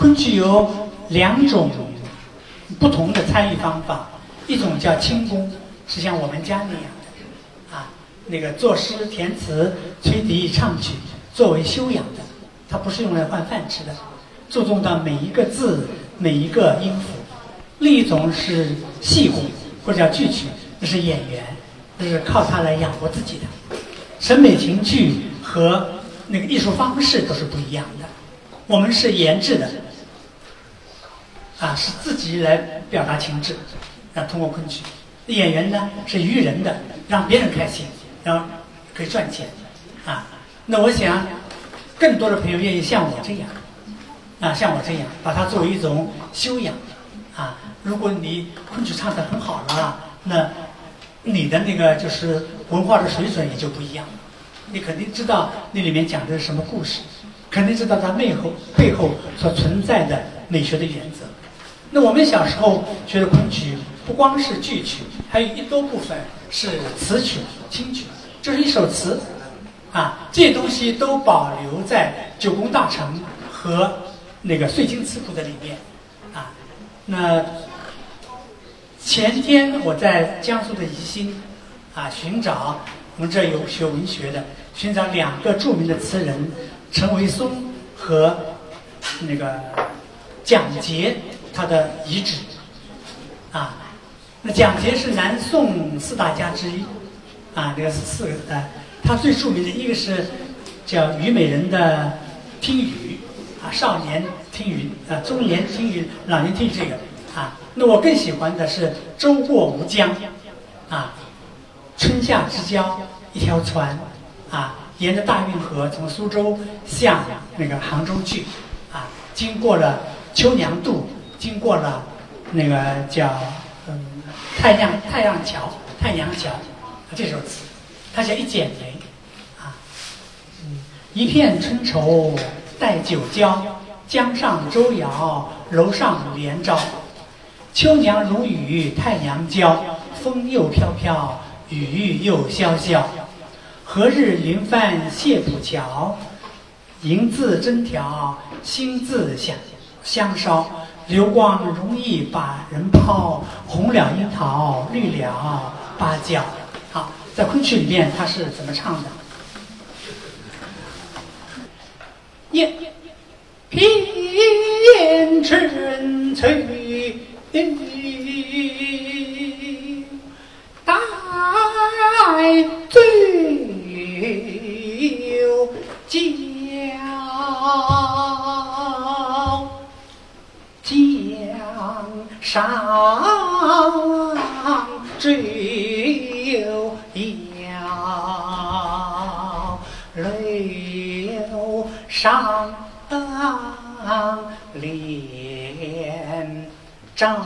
昆曲有两种不同的参与方法，一种叫轻功，是像我们家那样的，啊，那个作诗填词、吹笛唱曲，作为修养的，它不是用来换饭吃的，注重到每一个字、每一个音符。另一种是戏功，或者叫剧曲，那是演员，那是靠它来养活自己的。审美情趣和那个艺术方式都是不一样的。我们是研制的，啊，是自己来表达情志，啊，通过昆曲。演员呢是娱人的，让别人开心，然后可以赚钱，啊。那我想，更多的朋友愿意像我这样，啊，像我这样，把它作为一种修养，啊。如果你昆曲唱得很好了，那你的那个就是文化的水准也就不一样。你肯定知道那里面讲的是什么故事，肯定知道它背后背后所存在的美学的原则。那我们小时候学的昆曲，不光是剧曲，还有一多部分是词曲、清曲，这是一首词，啊，这些东西都保留在《九宫大成》和那个《岁经词谱》的里面，啊，那。前天我在江苏的宜兴，啊，寻找我们这有学文学的，寻找两个著名的词人陈维松和那个蒋捷他的遗址，啊，那蒋捷是南宋四大家之一，啊，这个是四个呃，他最著名的一个是叫《虞美人》的听雨，啊，少年听雨，啊，中年听雨，老年听雨这个，啊。那我更喜欢的是“舟过吴江”，啊，春夏之交，一条船，啊，沿着大运河从苏州向那个杭州去，啊，经过了秋娘渡，经过了那个叫嗯太阳太阳桥太阳桥，这首词，它叫一剪梅，啊，嗯，一片春愁带酒浇，江上舟摇楼上帘招。秋娘如雨，太阳娇，风又飘飘，雨又潇潇。何日云帆谢浦桥？银字针条，心字香香烧。流光容易把人抛，红了樱桃，绿了芭蕉。好，在昆曲里面他是怎么唱的？雁片春翠。上追游流上帘。张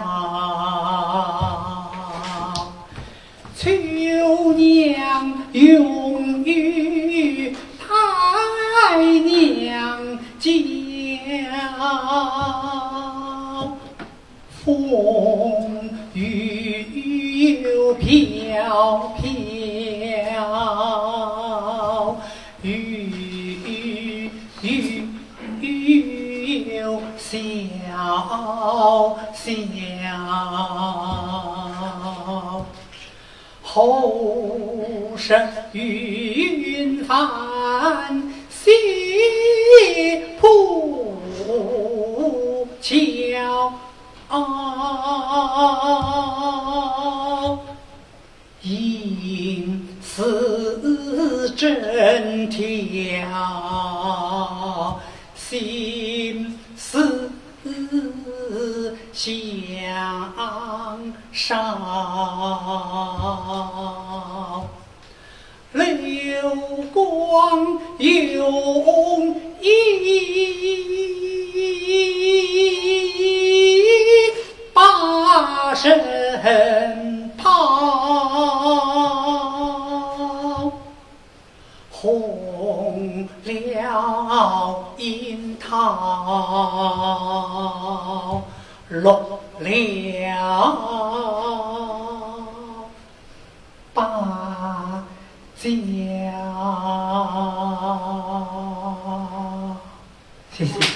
秋娘永与太娘娇，风雨又飘飘，雨又潇。潇，后生云帆西心似针挑，心似。向上，流光涌好落了，把家。谢谢。